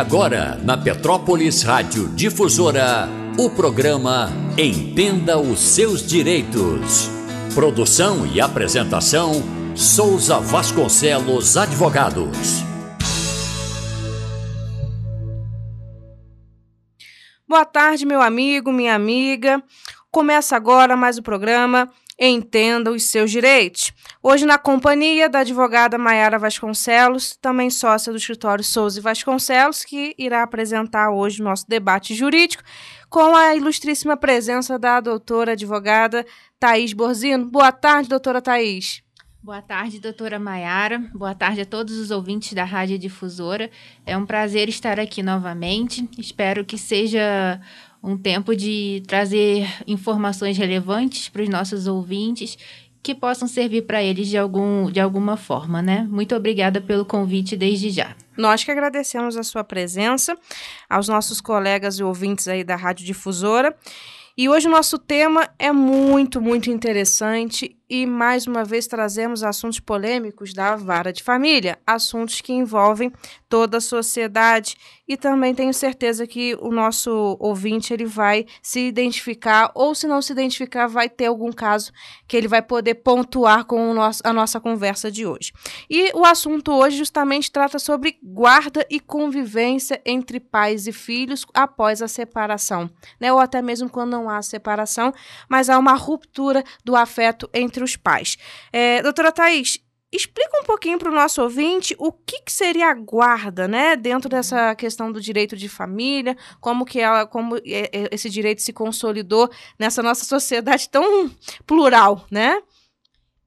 Agora, na Petrópolis Rádio Difusora, o programa Entenda os Seus Direitos. Produção e apresentação: Souza Vasconcelos Advogados. Boa tarde, meu amigo, minha amiga. Começa agora mais o programa Entenda os Seus Direitos. Hoje, na companhia da advogada Maiara Vasconcelos, também sócia do escritório Souza Vasconcelos, que irá apresentar hoje o nosso debate jurídico, com a ilustríssima presença da doutora advogada Thaís Borzino. Boa tarde, doutora Thaís. Boa tarde, doutora Maiara. Boa tarde a todos os ouvintes da Rádio Difusora. É um prazer estar aqui novamente. Espero que seja um tempo de trazer informações relevantes para os nossos ouvintes que possam servir para eles de, algum, de alguma forma, né? Muito obrigada pelo convite desde já. Nós que agradecemos a sua presença, aos nossos colegas e ouvintes aí da Rádio Difusora. E hoje o nosso tema é muito, muito interessante e mais uma vez trazemos assuntos polêmicos da vara de família, assuntos que envolvem toda a sociedade e também tenho certeza que o nosso ouvinte ele vai se identificar ou se não se identificar vai ter algum caso que ele vai poder pontuar com nosso, a nossa conversa de hoje. E o assunto hoje justamente trata sobre guarda e convivência entre pais e filhos após a separação, né? Ou até mesmo quando não há separação, mas há uma ruptura do afeto entre entre os pais. É, doutora Thais, explica um pouquinho para o nosso ouvinte o que, que, seria a guarda, né, dentro dessa questão do direito de família, como que ela, como é, é, esse direito se consolidou nessa nossa sociedade tão plural, né?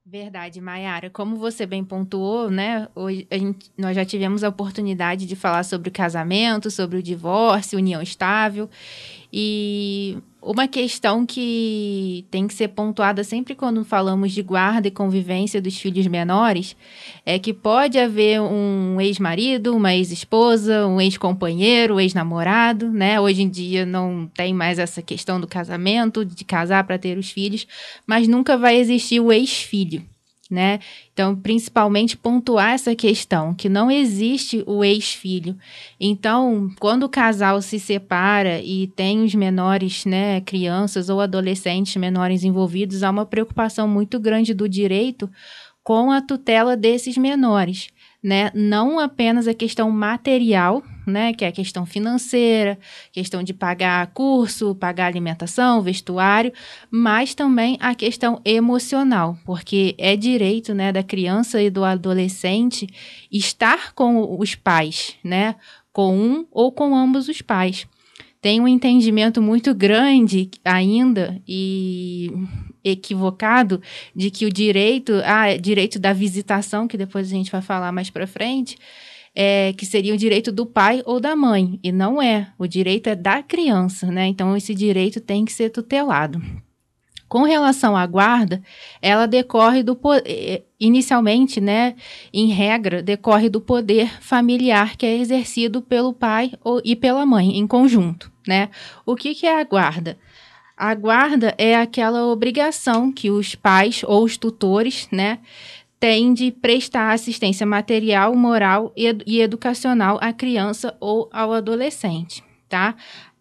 Verdade, Mayara. Como você bem pontuou, né? Hoje gente, nós já tivemos a oportunidade de falar sobre o casamento, sobre o divórcio, união estável. E uma questão que tem que ser pontuada sempre quando falamos de guarda e convivência dos filhos menores é que pode haver um ex-marido, uma ex-esposa, um ex-companheiro, um ex-namorado, né? Hoje em dia não tem mais essa questão do casamento, de casar para ter os filhos, mas nunca vai existir o ex-filho né? Então, principalmente pontuar essa questão, que não existe o ex-filho. Então, quando o casal se separa e tem os menores, né, crianças ou adolescentes menores envolvidos, há uma preocupação muito grande do direito com a tutela desses menores né? Não apenas a questão material, né? Que é a questão financeira, questão de pagar curso, pagar alimentação, vestuário, mas também a questão emocional, porque é direito, né, da criança e do adolescente estar com os pais, né? Com um ou com ambos os pais tem um entendimento muito grande ainda e equivocado de que o direito, ah, direito da visitação, que depois a gente vai falar mais para frente, é, que seria o direito do pai ou da mãe, e não é. O direito é da criança, né? Então esse direito tem que ser tutelado. Com relação à guarda, ela decorre do eh, inicialmente, né, em regra, decorre do poder familiar que é exercido pelo pai e pela mãe em conjunto, né? O que, que é a guarda? A guarda é aquela obrigação que os pais ou os tutores, né, têm de prestar assistência material, moral e, e educacional à criança ou ao adolescente, tá?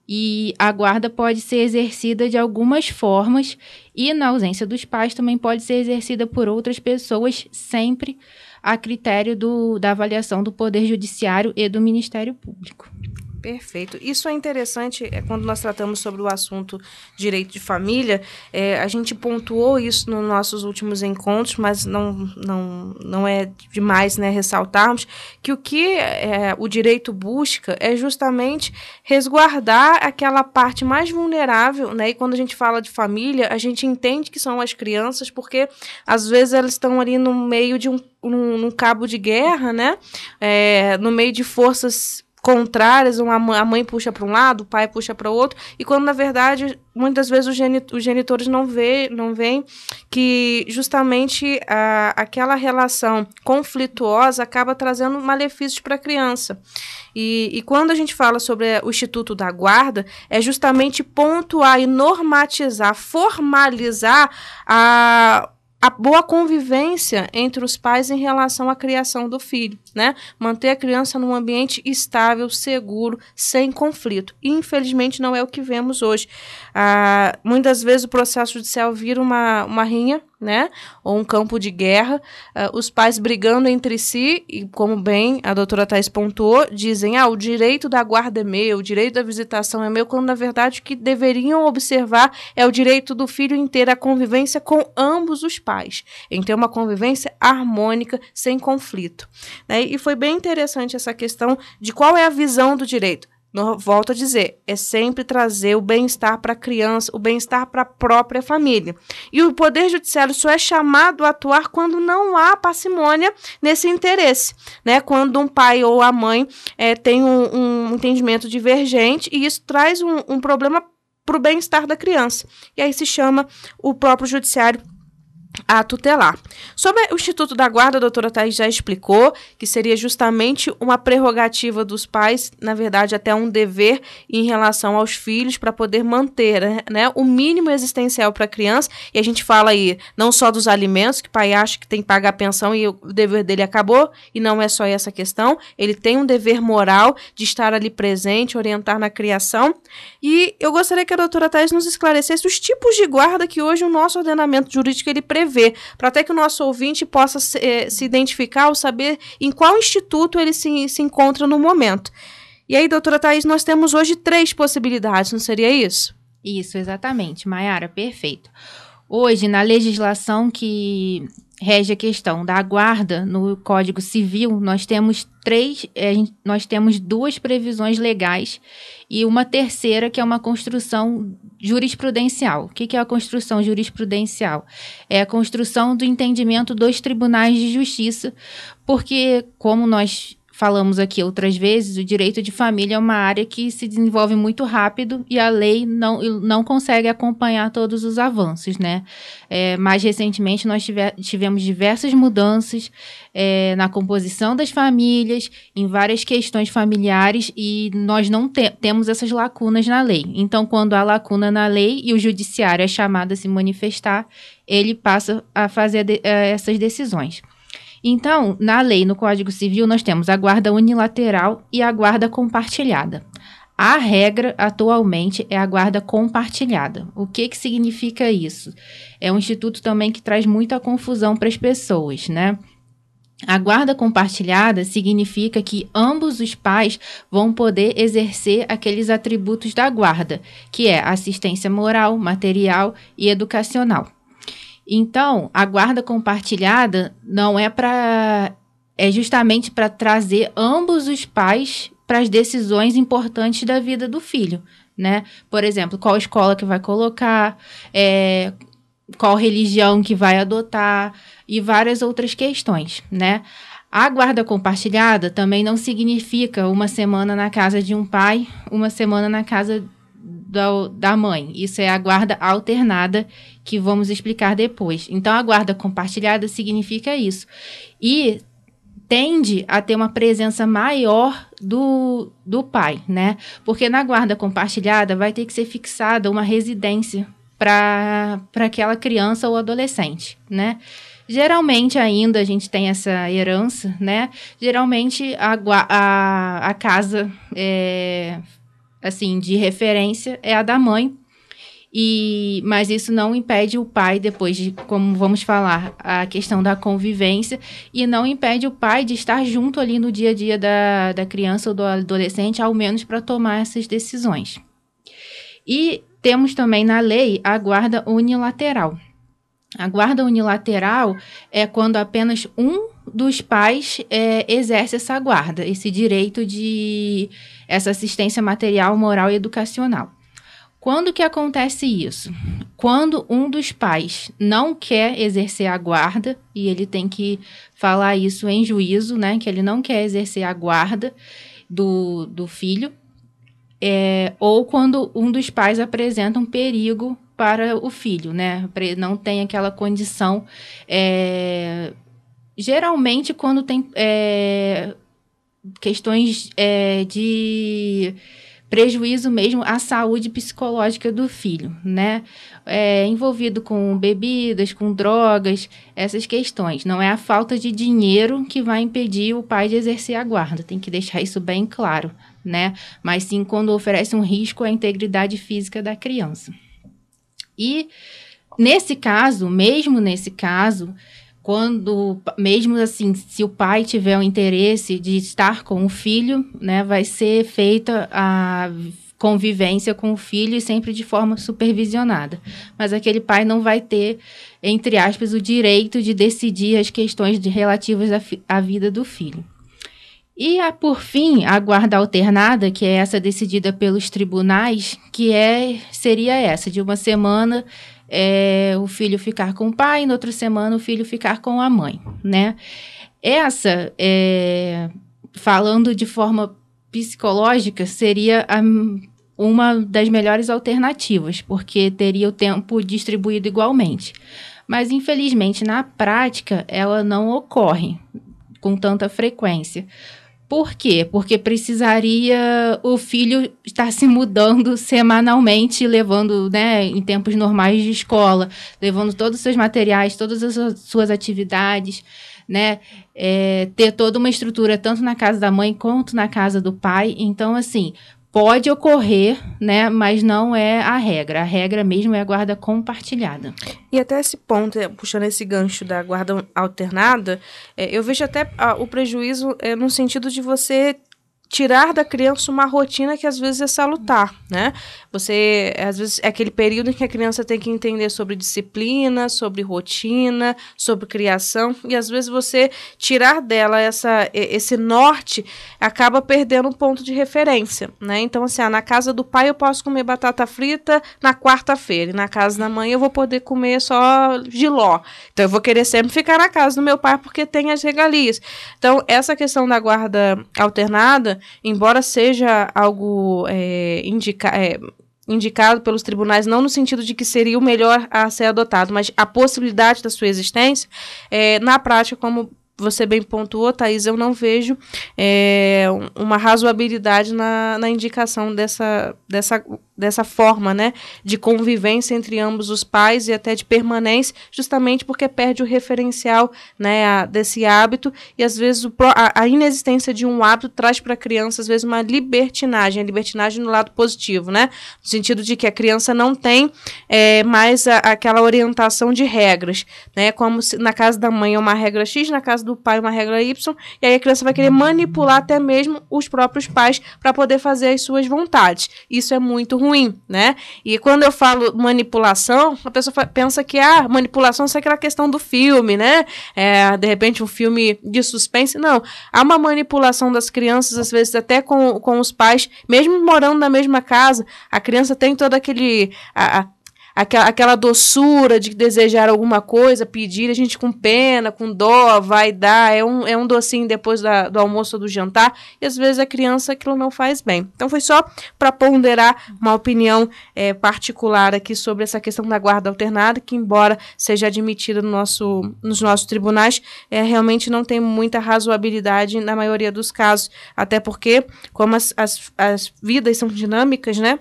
E a guarda pode ser exercida de algumas formas e, na ausência dos pais, também pode ser exercida por outras pessoas, sempre a critério do, da avaliação do Poder Judiciário e do Ministério Público. Perfeito. Isso é interessante é, quando nós tratamos sobre o assunto direito de família. É, a gente pontuou isso nos nossos últimos encontros, mas não, não, não é demais né, ressaltarmos que o que é, o direito busca é justamente resguardar aquela parte mais vulnerável. Né? E quando a gente fala de família, a gente entende que são as crianças, porque às vezes elas estão ali no meio de um, um, um cabo de guerra, né? É, no meio de forças contrárias, uma, a mãe puxa para um lado, o pai puxa para o outro, e quando na verdade muitas vezes os, genit os genitores não vê, não veem que justamente a, aquela relação conflituosa acaba trazendo malefícios para a criança. E, e quando a gente fala sobre o Instituto da Guarda, é justamente pontuar e normatizar, formalizar a a boa convivência entre os pais em relação à criação do filho, né? Manter a criança num ambiente estável, seguro, sem conflito. E, infelizmente, não é o que vemos hoje. Ah, muitas vezes o processo judicial vira uma, uma rinha né? Ou um campo de guerra, uh, os pais brigando entre si, e como bem a doutora Thais pontuou, dizem, ah, o direito da guarda é meu, o direito da visitação é meu, quando na verdade o que deveriam observar é o direito do filho em ter a convivência com ambos os pais, em ter uma convivência harmônica, sem conflito. Né? E foi bem interessante essa questão de qual é a visão do direito. No, volto a dizer, é sempre trazer o bem-estar para a criança, o bem-estar para a própria família. E o Poder Judiciário só é chamado a atuar quando não há parcimônia nesse interesse, né? Quando um pai ou a mãe é, tem um, um, entendimento divergente e isso traz um, um problema para o bem-estar da criança. E aí se chama o próprio Judiciário a tutelar. Sobre o Instituto da Guarda, a doutora Thais já explicou que seria justamente uma prerrogativa dos pais, na verdade, até um dever em relação aos filhos para poder manter né, o mínimo existencial para a criança. E a gente fala aí não só dos alimentos, que o pai acha que tem que pagar a pensão e o dever dele acabou, e não é só essa questão. Ele tem um dever moral de estar ali presente, orientar na criação. E eu gostaria que a doutora Thais nos esclarecesse os tipos de guarda que hoje o nosso ordenamento jurídico ele prevê, para até que o nosso ouvinte possa se, eh, se, identificar ou saber em qual instituto ele se, se encontra no momento. E aí, doutora Thais, nós temos hoje três possibilidades, não seria isso? Isso, exatamente. Maiara, perfeito. Hoje, na legislação que rege a questão da guarda no Código Civil, nós temos três, é, nós temos duas previsões legais e uma terceira que é uma construção jurisprudencial. O que é a construção jurisprudencial? É a construção do entendimento dos tribunais de justiça, porque como nós falamos aqui outras vezes, o direito de família é uma área que se desenvolve muito rápido e a lei não, não consegue acompanhar todos os avanços, né? É, mais recentemente, nós tive, tivemos diversas mudanças é, na composição das famílias, em várias questões familiares e nós não te, temos essas lacunas na lei. Então, quando há lacuna na lei e o judiciário é chamado a se manifestar, ele passa a fazer de, é, essas decisões. Então, na lei, no Código Civil, nós temos a guarda unilateral e a guarda compartilhada. A regra atualmente é a guarda compartilhada. O que, que significa isso? É um instituto também que traz muita confusão para as pessoas, né? A guarda compartilhada significa que ambos os pais vão poder exercer aqueles atributos da guarda, que é assistência moral, material e educacional. Então, a guarda compartilhada não é para é justamente para trazer ambos os pais para as decisões importantes da vida do filho, né? Por exemplo, qual escola que vai colocar, é, qual religião que vai adotar e várias outras questões, né? A guarda compartilhada também não significa uma semana na casa de um pai, uma semana na casa da, da mãe. Isso é a guarda alternada, que vamos explicar depois. Então, a guarda compartilhada significa isso. E tende a ter uma presença maior do, do pai, né? Porque na guarda compartilhada vai ter que ser fixada uma residência para aquela criança ou adolescente, né? Geralmente ainda a gente tem essa herança, né? Geralmente a, a, a casa é, assim, de referência é a da mãe. E, mas isso não impede o pai, depois de, como vamos falar, a questão da convivência, e não impede o pai de estar junto ali no dia a dia da, da criança ou do adolescente, ao menos para tomar essas decisões. E temos também na lei a guarda unilateral. A guarda unilateral é quando apenas um dos pais é, exerce essa guarda, esse direito de essa assistência material, moral e educacional. Quando que acontece isso? Quando um dos pais não quer exercer a guarda, e ele tem que falar isso em juízo, né? Que ele não quer exercer a guarda do, do filho, é, ou quando um dos pais apresenta um perigo para o filho, né? Não tem aquela condição é, geralmente quando tem é, questões é, de prejuízo mesmo à saúde psicológica do filho, né? É, envolvido com bebidas, com drogas, essas questões. Não é a falta de dinheiro que vai impedir o pai de exercer a guarda, tem que deixar isso bem claro, né? Mas sim quando oferece um risco à integridade física da criança. E nesse caso, mesmo nesse caso, quando, mesmo assim, se o pai tiver o interesse de estar com o filho, né, vai ser feita a convivência com o filho e sempre de forma supervisionada. Mas aquele pai não vai ter, entre aspas, o direito de decidir as questões de, relativas à, à vida do filho. E, a, por fim, a guarda alternada, que é essa decidida pelos tribunais, que é seria essa, de uma semana é, o filho ficar com o pai, na outra semana o filho ficar com a mãe, né? Essa, é, falando de forma psicológica, seria a, uma das melhores alternativas, porque teria o tempo distribuído igualmente. Mas, infelizmente, na prática, ela não ocorre com tanta frequência. Por quê? Porque precisaria o filho estar se mudando semanalmente, levando, né, em tempos normais de escola, levando todos os seus materiais, todas as suas atividades, né, é, ter toda uma estrutura tanto na casa da mãe quanto na casa do pai. Então, assim, pode ocorrer, né, mas não é a regra. A regra mesmo é a guarda compartilhada. E até esse ponto, é, puxando esse gancho da guarda alternada, é, eu vejo até a, o prejuízo é, no sentido de você tirar da criança uma rotina que às vezes é salutar, né? Você, às vezes, é aquele período em que a criança tem que entender sobre disciplina, sobre rotina, sobre criação, e às vezes você tirar dela essa, esse norte acaba perdendo um ponto de referência, né? Então, assim, ah, na casa do pai eu posso comer batata frita na quarta-feira, e na casa da mãe eu vou poder comer só giló. Então, eu vou querer sempre ficar na casa do meu pai porque tem as regalias. Então, essa questão da guarda alternada, embora seja algo é, indica, é, indicado pelos tribunais, não no sentido de que seria o melhor a ser adotado, mas a possibilidade da sua existência, é, na prática, como você bem pontuou, Thaís, eu não vejo é, uma razoabilidade na, na indicação dessa, dessa dessa forma, né, de convivência entre ambos os pais e até de permanência, justamente porque perde o referencial, né, a, desse hábito e às vezes o, a, a, inexistência de um hábito traz para a criança às vezes uma libertinagem, a libertinagem no lado positivo, né, no sentido de que a criança não tem é, mais a, aquela orientação de regras, né, como se na casa da mãe é uma regra X, na casa do pai é uma regra Y, e aí a criança vai querer manipular até mesmo os próprios pais para poder fazer as suas vontades. Isso é muito ruim ruim, né? E quando eu falo manipulação, a pessoa pensa que a ah, manipulação é aquela questão do filme, né? É, de repente um filme de suspense. Não, há uma manipulação das crianças, às vezes até com, com os pais, mesmo morando na mesma casa, a criança tem todo aquele... A, a, aquela, aquela doçura de desejar alguma coisa, pedir, a gente com pena, com dó, vai dar, é um, é um docinho depois da, do almoço ou do jantar, e às vezes a criança aquilo não faz bem. Então foi só para ponderar uma opinião é, particular aqui sobre essa questão da guarda alternada, que embora seja admitida no nosso, nos nossos tribunais, é, realmente não tem muita razoabilidade na maioria dos casos, até porque, como as, as, as vidas são dinâmicas, né?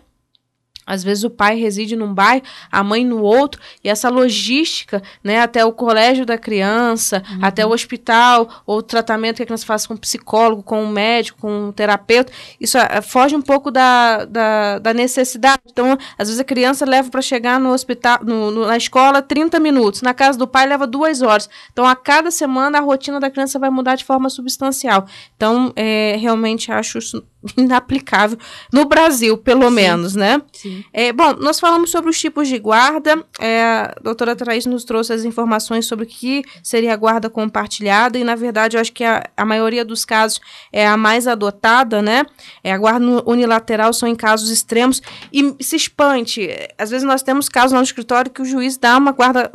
Às vezes o pai reside num bairro, a mãe no outro, e essa logística, né, até o colégio da criança, uhum. até o hospital, ou o tratamento que a criança faz com um psicólogo, com um médico, com um terapeuta, isso uh, foge um pouco da, da, da, necessidade. Então, às vezes a criança leva para chegar no hospital, no, no, na escola 30 minutos, na casa do pai leva duas horas. Então, a cada semana a rotina da criança vai mudar de forma substancial. Então, é, realmente acho isso inaplicável no Brasil, pelo Sim. menos, né? Sim. É, bom, nós falamos sobre os tipos de guarda. É, a doutora Thaís nos trouxe as informações sobre o que seria a guarda compartilhada, e na verdade eu acho que a, a maioria dos casos é a mais adotada, né? É, a guarda unilateral são em casos extremos e se expande. Às vezes nós temos casos no escritório que o juiz dá uma guarda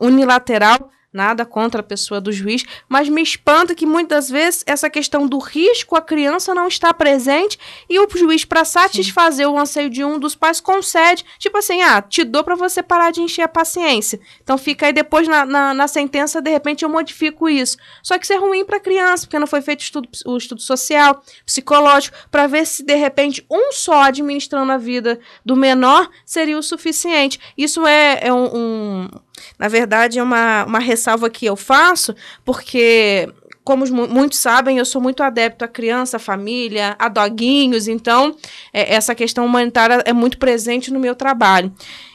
unilateral nada contra a pessoa do juiz, mas me espanta que muitas vezes essa questão do risco a criança não está presente e o juiz, para satisfazer Sim. o anseio de um dos pais, concede, tipo assim, ah, te dou para você parar de encher a paciência. Então fica aí depois na, na, na, sentença, de repente eu modifico isso. Só que isso é ruim para a criança, porque não foi feito estudo, o estudo social, psicológico, para ver se de repente um só administrando a vida do menor seria o suficiente. Isso é, é um, um na verdade, é uma, uma ressalva que eu faço, porque como muitos sabem, eu sou muito adepto à criança, à família, a doguinhos, então é, essa questão humanitária é muito presente no meu trabalho.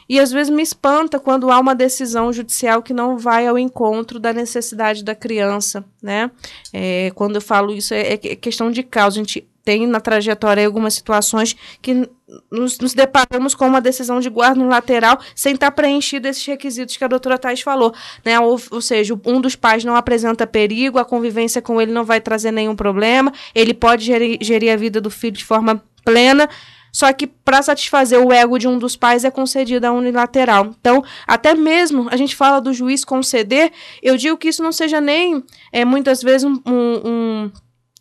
E às vezes me espanta quando há uma decisão judicial que não vai ao encontro da necessidade da criança, né? É, quando eu falo isso, é, é questão de causa. A gente tem na trajetória algumas situações que nos, nos, deparamos com uma decisão de guarda no lateral sem estar preenchido esses requisitos que a doutora Thais falou. Né? Ou, ou, seja, um dos pais não apresenta perigo, a convivência com ele não vai trazer nenhum problema, ele pode gerir, gerir a vida do filho de forma plena. Só que para satisfazer o ego de um dos pais é concedida a unilateral. Então, até mesmo a gente fala do juiz conceder, eu digo que isso não seja nem é, muitas vezes um, um, um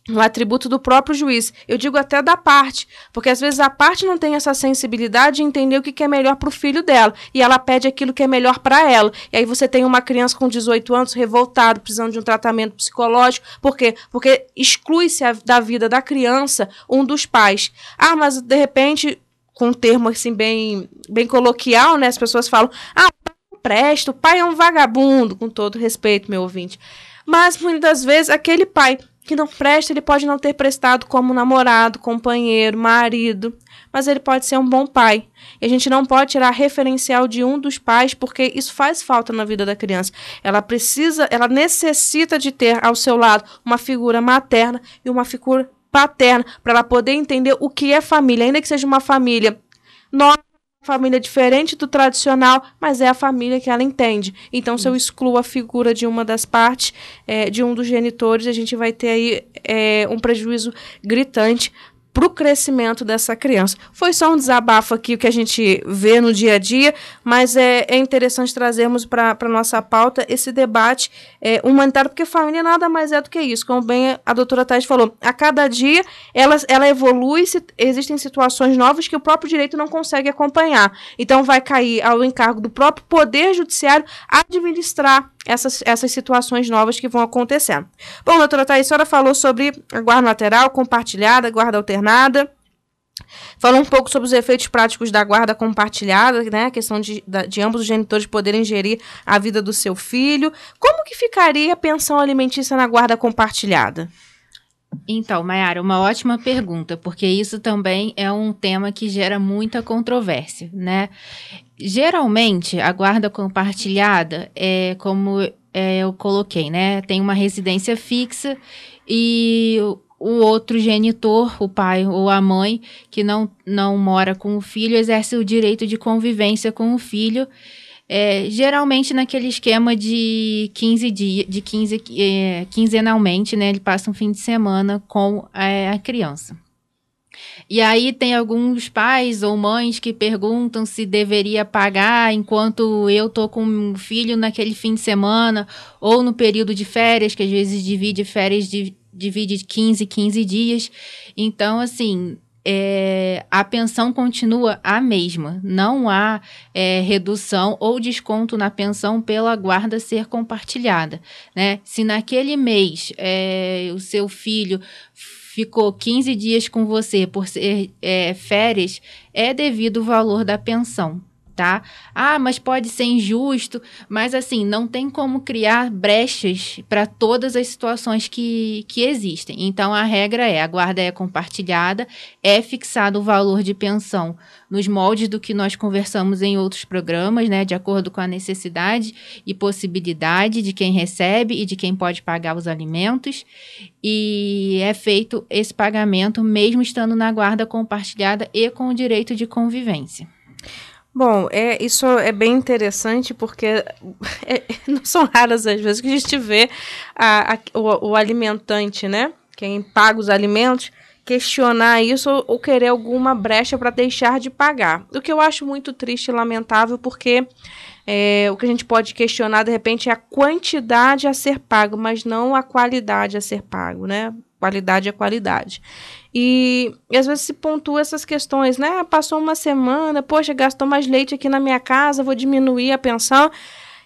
um atributo do próprio juiz. Eu digo até da parte, porque às vezes a parte não tem essa sensibilidade de entender o que é melhor para o filho dela e ela pede aquilo que é melhor para ela. E aí você tem uma criança com 18 anos revoltada, precisando de um tratamento psicológico. Por quê? Porque exclui-se da vida da criança um dos pais. Ah, mas de repente, com um termo assim bem, bem coloquial, né? As pessoas falam: ah, não presta, o pai é um vagabundo, com todo respeito, meu ouvinte. Mas muitas vezes aquele pai que não presta, ele pode não ter prestado como namorado, companheiro, marido, mas ele pode ser um bom pai. E a gente não pode tirar referencial de um dos pais, porque isso faz falta na vida da criança. Ela precisa, ela necessita de ter ao seu lado uma figura materna e uma figura paterna para ela poder entender o que é família, ainda que seja uma família nova família diferente do tradicional, mas é a família que ela entende. Então, se eu excluo a figura de uma das partes, é, de um dos genitores, a gente vai ter aí é, um prejuízo gritante para o crescimento dessa criança. Foi só um desabafo aqui o que a gente vê no dia a dia, mas é, é interessante trazermos para a nossa pauta esse debate é, humanitário, porque família nada mais é do que isso, como bem a doutora Thais falou. A cada dia ela, ela evolui, se, existem situações novas que o próprio direito não consegue acompanhar. Então vai cair ao encargo do próprio Poder Judiciário administrar essas, essas situações novas que vão acontecendo. Bom, doutora Thais, a senhora falou sobre a guarda lateral compartilhada, guarda alternada. Falou um pouco sobre os efeitos práticos da guarda compartilhada, né? A questão de, de ambos os genitores poderem gerir a vida do seu filho. Como que ficaria a pensão alimentícia na guarda compartilhada? Então, Mayara, uma ótima pergunta, porque isso também é um tema que gera muita controvérsia, né? Geralmente, a guarda compartilhada é como é, eu coloquei, né? Tem uma residência fixa e o outro genitor, o pai ou a mãe, que não, não mora com o filho, exerce o direito de convivência com o filho. É, geralmente naquele esquema de 15 dias, de 15, é, quinzenalmente, né? Ele passa um fim de semana com é, a criança. E aí tem alguns pais ou mães que perguntam se deveria pagar enquanto eu tô com um filho naquele fim de semana ou no período de férias, que às vezes divide férias de divide 15, 15 dias. Então, assim, é, a pensão continua a mesma. Não há é, redução ou desconto na pensão pela guarda ser compartilhada. Né? Se naquele mês é, o seu filho ficou 15 dias com você por ser é, férias, é devido o valor da pensão tá? Ah, mas pode ser injusto, mas assim, não tem como criar brechas para todas as situações que, que existem. Então a regra é: a guarda é compartilhada, é fixado o valor de pensão nos moldes do que nós conversamos em outros programas, né, de acordo com a necessidade e possibilidade de quem recebe e de quem pode pagar os alimentos. E é feito esse pagamento mesmo estando na guarda compartilhada e com o direito de convivência. Bom, é, isso é bem interessante porque é, não são raras as vezes que a gente vê a, a, o, o, alimentante, né? Quem paga os alimentos, questionar isso ou, querer alguma brecha para deixar de pagar. O que eu acho muito triste e lamentável porque É, o que a gente pode questionar, de repente, é a quantidade a ser pago, mas não a qualidade a ser pago, né? Qualidade é qualidade. E, e, às vezes se pontua essas questões, né? Passou uma semana, poxa, gastou mais leite aqui na minha casa, vou diminuir a pensão.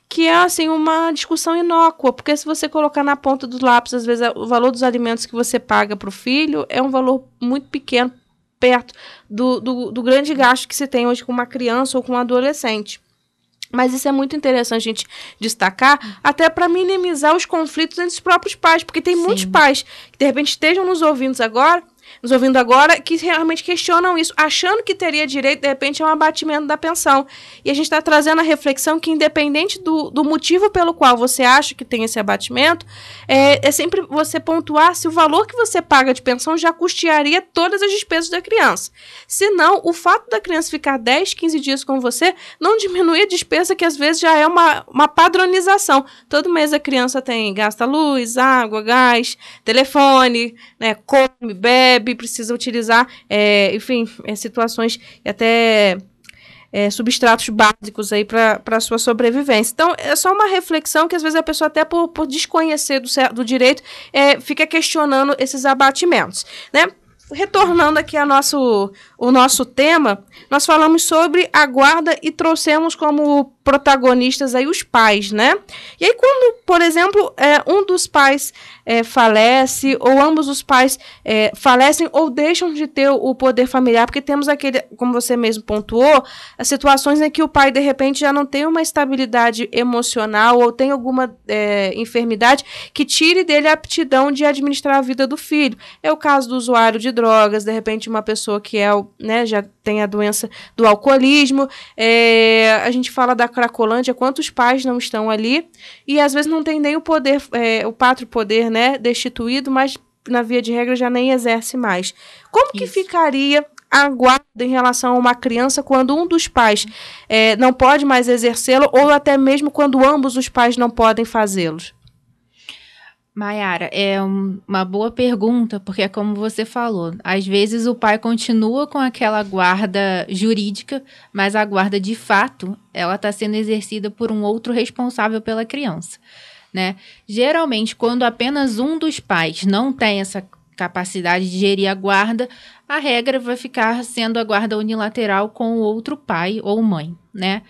Que é, assim, uma discussão inócua, porque se você colocar na ponta dos lápis, às vezes, o valor dos alimentos que você paga para o filho é um valor muito pequeno, perto do, do, do grande gasto que se tem hoje com uma criança ou com um adolescente. Mas isso é muito interessante a gente destacar, até para minimizar os conflitos entre os próprios pais, porque tem Sim. muitos pais que de repente estejam nos ouvindo agora nos ouvindo agora, que realmente questionam isso, achando que teria direito, de repente, a um abatimento da pensão. E a gente está trazendo a reflexão que, independente do, do motivo pelo qual você acha que tem esse abatimento, é, é sempre você pontuar se o valor que você paga de pensão já custearia todas as despesas da criança. Se não, o fato da criança ficar 10, 15 dias com você não diminui a despesa, que às vezes já é uma, uma padronização. Todo mês a criança tem gasta luz, água, gás, telefone, né, come, bebe precisa utilizar, é, enfim, é, situações e até é, substratos básicos aí para a sua sobrevivência. Então, é só uma reflexão que às vezes a pessoa, até por, por desconhecer do, do direito, é, fica questionando esses abatimentos. Né? Retornando aqui ao nosso, o nosso tema, nós falamos sobre a guarda e trouxemos como protagonistas aí os pais, né? E aí quando, por exemplo, é, um dos pais é, falece ou ambos os pais é, falecem ou deixam de ter o poder familiar, porque temos aquele, como você mesmo pontuou, as situações em que o pai de repente já não tem uma estabilidade emocional ou tem alguma é, enfermidade que tire dele a aptidão de administrar a vida do filho. É o caso do usuário de drogas, de repente uma pessoa que é, né, já tem a doença do alcoolismo, é, a gente fala da Cracolândia, quantos pais não estão ali e às vezes não tem nem o poder, é, o pátrio poder, né, destituído, mas na via de regra já nem exerce mais. Como Isso. que ficaria a guarda em relação a uma criança quando um dos pais é, não pode mais exercê-lo ou até mesmo quando ambos os pais não podem fazê-lo? Maiara, é um, uma boa pergunta, porque é como você falou, às vezes o pai continua com aquela guarda jurídica, mas a guarda de fato, ela está sendo exercida por um outro responsável pela criança, né? Geralmente, quando apenas um dos pais não tem essa capacidade de gerir a guarda, a regra vai ficar sendo a guarda unilateral com o outro pai ou mãe, né?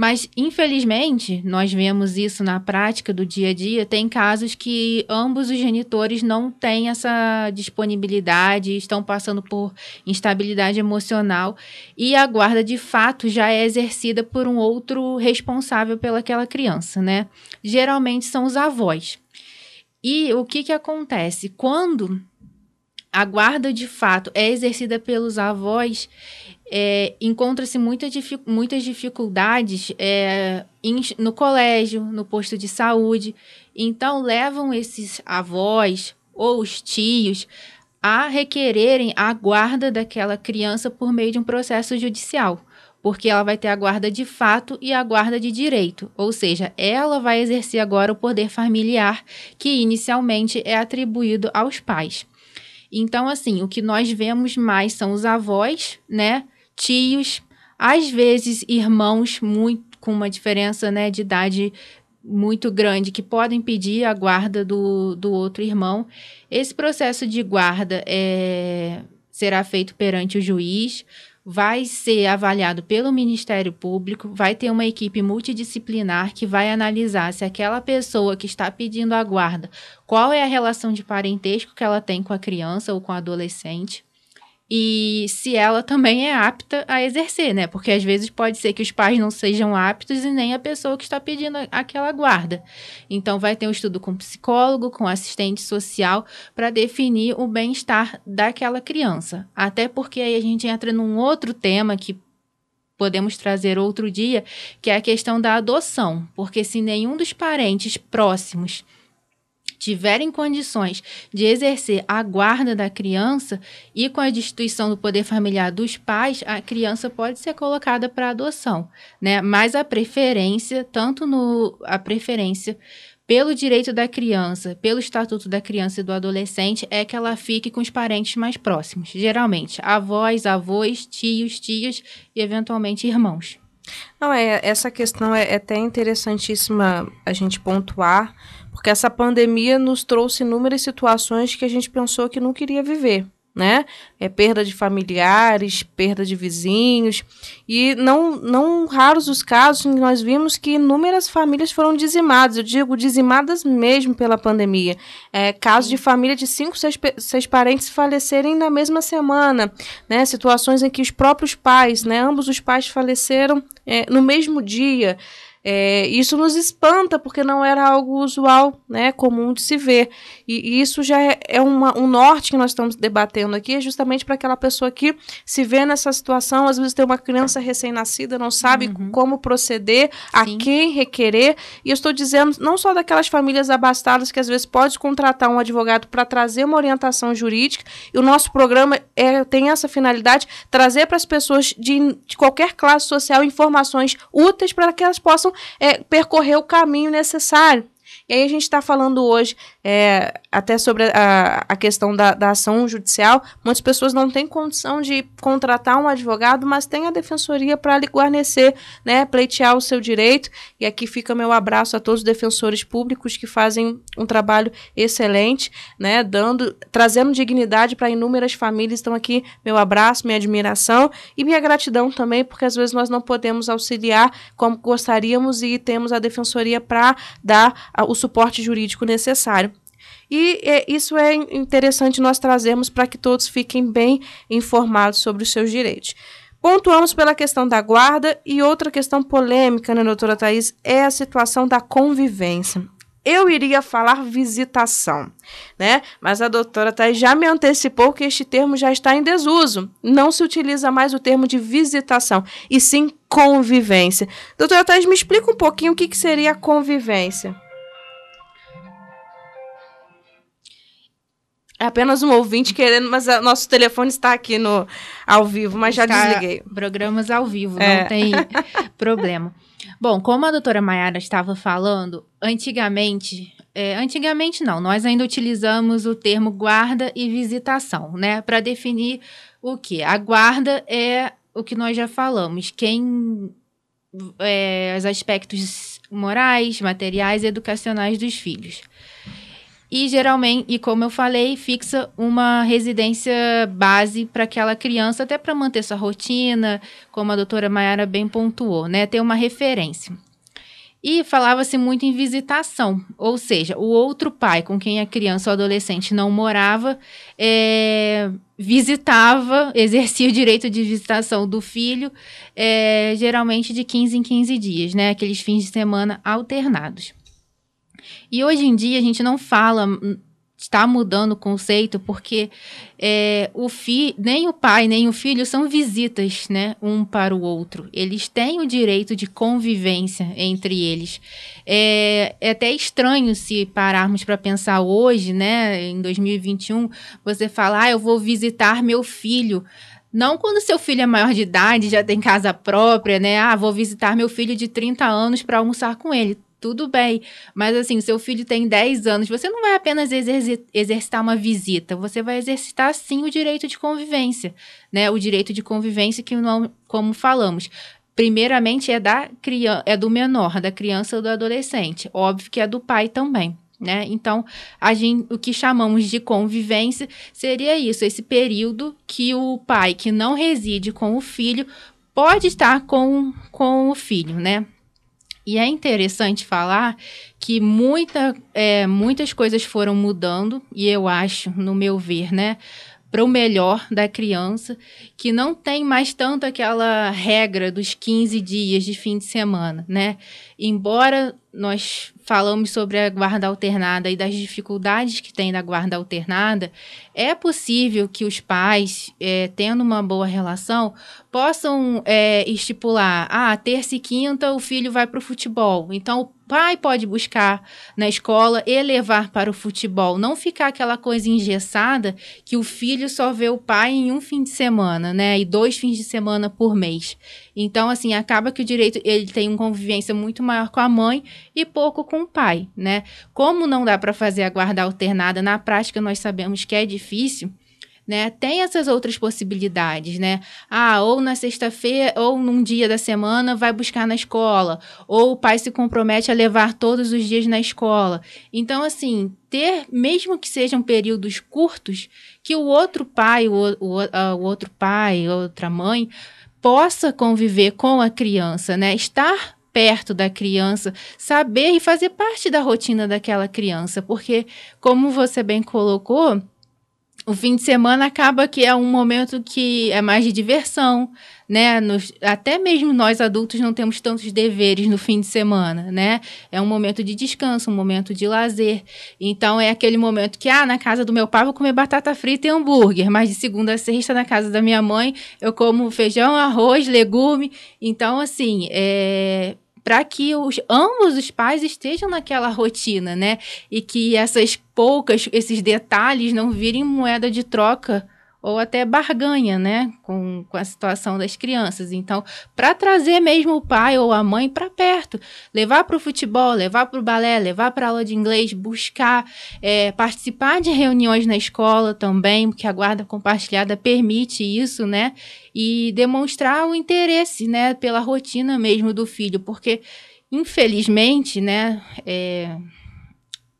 Mas, infelizmente, nós vemos isso na prática do dia a dia. Tem casos que ambos os genitores não têm essa disponibilidade, estão passando por instabilidade emocional e a guarda de fato já é exercida por um outro responsável pelaquela criança, né? Geralmente são os avós. E o que, que acontece? Quando a guarda de fato é exercida pelos avós, é, encontra-se muita dific, muitas dificuldades é, em, no colégio, no posto de saúde. Então, levam esses avós ou os tios a requererem a guarda daquela criança por meio de um processo judicial. Porque ela vai ter a guarda de fato e a guarda de direito, ou seja, ela vai exercer agora o poder familiar que inicialmente é atribuído aos pais. Então, assim, o que nós vemos mais são os avós, né? Tios, às vezes irmãos muito com uma diferença né, de idade muito grande que podem pedir a guarda do, do outro irmão. Esse processo de guarda é, será feito perante o juiz, vai ser avaliado pelo Ministério Público, vai ter uma equipe multidisciplinar que vai analisar se aquela pessoa que está pedindo a guarda, qual é a relação de parentesco que ela tem com a criança ou com o adolescente e se ela também é apta a exercer, né? Porque às vezes pode ser que os pais não sejam aptos e nem a pessoa que está pedindo aquela guarda. Então vai ter um estudo com psicólogo, com assistente social para definir o bem-estar daquela criança. Até porque aí a gente entra num outro tema que podemos trazer outro dia, que é a questão da adoção, porque se nenhum dos parentes próximos tiverem condições de exercer a guarda da criança e com a destituição do poder familiar dos pais, a criança pode ser colocada para adoção, né? Mas a preferência, tanto no a preferência pelo direito da criança, pelo estatuto da criança e do adolescente, é que ela fique com os parentes mais próximos, geralmente avós, avós, tios, tias e eventualmente irmãos. Não, é, essa questão é, é até interessantíssima a gente pontuar, porque essa pandemia nos trouxe inúmeras situações que a gente pensou que não queria viver né? É perda de familiares, perda de vizinhos. E não, não raros os casos em que nós vimos que inúmeras famílias foram dizimadas. Eu digo dizimadas mesmo pela pandemia. É, casos de família de cinco, seis, seis parentes falecerem na mesma semana. Né? Situações em que os próprios pais, né? ambos os pais faleceram é, no mesmo dia. É, isso nos espanta porque não era algo usual, né, comum de se ver. E, e isso já é, é uma, um norte que nós estamos debatendo aqui, é justamente para aquela pessoa que se vê nessa situação, às vezes tem uma criança recém-nascida, não sabe uhum. como proceder, a quem requerer. E eu estou dizendo não só daquelas famílias abastadas que às vezes pode contratar um advogado para trazer uma orientação jurídica. E o nosso programa é, tem essa finalidade, trazer para as pessoas de, de qualquer classe social informações úteis para que elas possam é, percorrer o caminho necessário. E aí a gente está falando hoje é, até sobre a, a questão da, da, ação judicial. Muitas pessoas não têm condição de contratar um advogado, mas tem a defensoria para lhe guarnecer, né, pleitear o seu direito. E aqui fica meu abraço a todos os defensores públicos que fazem um trabalho excelente, né, dando, trazendo dignidade para inúmeras famílias. Então aqui meu abraço, minha admiração e minha gratidão também, porque às vezes nós não podemos auxiliar como gostaríamos e temos a defensoria para dar o suporte jurídico necessário. E é, isso é interessante nós trazermos para que todos fiquem bem informados sobre os seus direitos. Pontuamos pela questão da guarda e outra questão polêmica, né, doutora Thais, é a situação da convivência. Eu iria falar visitação, né? Mas a doutora Thais já me antecipou que este termo já está em desuso. Não se utiliza mais o termo de visitação, e sim convivência. Doutora Thais, me explica um pouquinho o que, que seria convivência. É apenas um ouvinte querendo, mas o nosso telefone está aqui no ao vivo, mas está já desliguei. Programas ao vivo, é. não tem problema. Bom, como a doutora Mayara estava falando, antigamente, é, antigamente não, nós ainda utilizamos o termo guarda e visitação, né? Para definir o que? A guarda é o que nós já falamos, quem. É, os aspectos morais, materiais e educacionais dos filhos. E geralmente, e como eu falei, fixa uma residência base para aquela criança, até para manter sua rotina, como a doutora Mayara bem pontuou, né? Ter uma referência. E falava-se muito em visitação, ou seja, o outro pai com quem a criança ou adolescente não morava é, visitava, exercia o direito de visitação do filho, é, geralmente de 15 em 15 dias, né? Aqueles fins de semana alternados. E hoje em dia a gente não fala, hum, está mudando o conceito, porque é, o fi, nem o pai nem o filho são visitas, né, um para o outro. Eles têm o direito de convivência entre eles. É, é até estranho se pararmos para pensar hoje, né, em 2021, você falar, ah, eu vou visitar meu filho. Não quando seu filho é maior de idade, já tem casa própria, né? Ah, vou visitar meu filho de 30 anos para almoçar com ele tudo bem. Mas assim, seu filho tem 10 anos, você não vai apenas exercitar uma visita, você vai exercitar sim o direito de convivência, né? O direito de convivência que não, como falamos, primeiramente é da criança, é do menor, da criança ou do adolescente. Óbvio que é do pai também. Né? Então, a gente, o que chamamos de convivência seria isso, esse período que o pai que não reside com o filho pode estar com, com o filho, né? E é interessante falar que muita, é, muitas coisas foram mudando, e eu acho, no meu ver, né? Para o melhor da criança, que não tem mais tanto aquela regra dos 15 dias de fim de semana, né? Embora nós falamos sobre a guarda alternada e das dificuldades que tem da guarda alternada, é possível que os pais, é, tendo uma boa relação, possam é, estipular: ah, terça e quinta o filho vai para o futebol. Então, pai pode buscar na escola e levar para o futebol. Não ficar aquela coisa engessada que o filho só vê o pai em um fim de semana, né? E dois fins de semana por mês. Então, assim, acaba que o direito ele tem uma convivência muito maior com a mãe e pouco com o pai, né? Como não dá para fazer a guarda alternada na prática, nós sabemos que é difícil né? Tem essas outras possibilidades, né? Ah, ou na sexta-feira, ou num dia da semana vai buscar na escola, ou o pai se compromete a levar todos os dias na escola. Então, assim, ter, mesmo que sejam períodos curtos, que o outro pai, o, o, o outro pai, outra mãe, possa conviver com a criança, né? Estar perto da criança, saber e fazer parte da rotina daquela criança, porque como você bem colocou, o fim de semana acaba que é um momento que é mais de diversão, né? Nos, até mesmo nós adultos não temos tantos deveres no fim de semana, né? É um momento de descanso, um momento de lazer. Então é aquele momento que, ah, na casa do meu pai vou comer batata frita e hambúrguer, mas de segunda a sexta na casa da minha mãe eu como feijão, arroz, legume. Então, assim, é para que os, ambos os pais estejam naquela rotina, né? E que essas poucas, esses detalhes não virem moeda de troca ou até barganha, né, com, com a situação das crianças. Então, para trazer mesmo o pai ou a mãe para perto, levar para o futebol, levar para o balé, levar para aula de inglês, buscar é, participar de reuniões na escola também, porque a guarda compartilhada permite isso, né, e demonstrar o interesse, né, pela rotina mesmo do filho, porque infelizmente, né, é,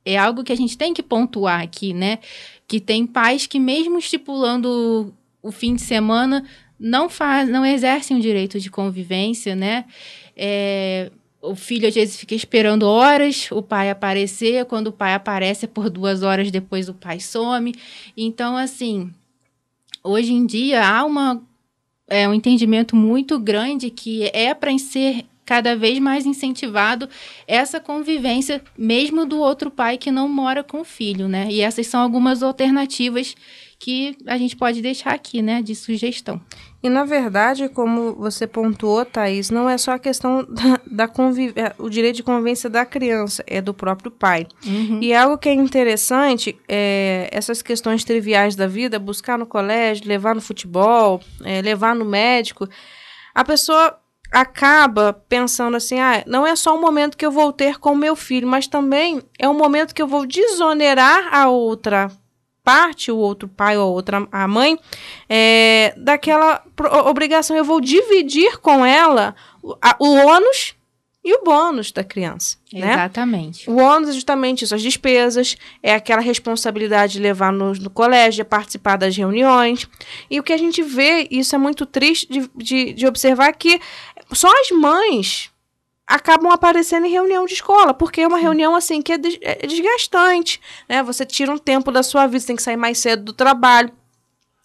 é algo que a gente tem que pontuar aqui, né? Que tem pais que mesmo estipulando o fim de semana não faz, não exercem o direito de convivência, né? É, o filho às vezes fica esperando horas o pai aparecer, quando o pai aparece é por duas horas depois o pai some. Então, assim, hoje em dia há uma, é, um entendimento muito grande que é para ser cada vez mais incentivado essa convivência, mesmo do outro pai que não mora com o filho, né? E essas são algumas alternativas que a gente pode deixar aqui, né, de sugestão. E na verdade, como você pontuou, Thaís, não é só a questão da, da convivência, é, o direito de convivência da criança, é do próprio pai. Uhum. E algo que é interessante, é, essas questões triviais da vida, buscar no colégio, levar no futebol, é, levar no médico, a pessoa acaba pensando assim, ah, não é só um momento que eu vou ter com meu filho, mas também é um momento que eu vou desonerar a outra parte, o outro pai ou a outra a mãe, é, daquela obrigação. Eu vou dividir com ela o, a, o ônus e o bônus da criança. Né? Exatamente. O ônus é justamente isso, as despesas, é aquela responsabilidade de levar no, no colégio, participar das reuniões. E o que a gente vê, isso é muito triste de, de, de observar, que só as mães acabam aparecendo em reunião de escola, porque é uma reunião assim que é, é desgastante, né? Você tira um tempo da sua vida, você tem que sair mais cedo do trabalho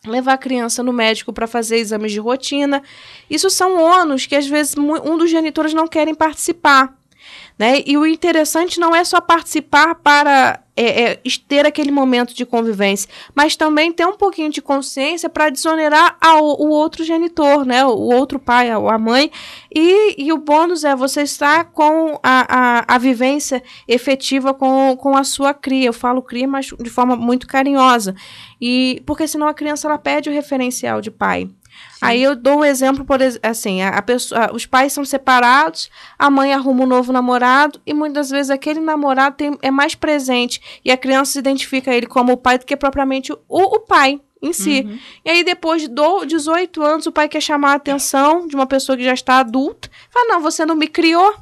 levar a criança no médico para fazer exames de rotina. Isso são ônus que às vezes um dos genitores não querem participar. Né? E o interessante não é só participar para é, é, ter aquele momento de convivência, mas também ter um pouquinho de consciência para desonerar o outro genitor, né? o outro pai, a, a mãe. E, e o bônus é você estar com a, a, a vivência efetiva com, com a sua cria. Eu falo cria, mas de forma muito carinhosa. E porque senão a criança ela perde o referencial de pai. Aí eu dou um exemplo, por assim, a, a pessoa, os pais são separados, a mãe arruma um novo namorado e muitas vezes aquele namorado tem, é mais presente e a criança se identifica ele como o pai do que propriamente o, o pai em si. Uhum. E aí, depois de do, 18 anos, o pai quer chamar a atenção de uma pessoa que já está adulta. Fala, não, você não me criou.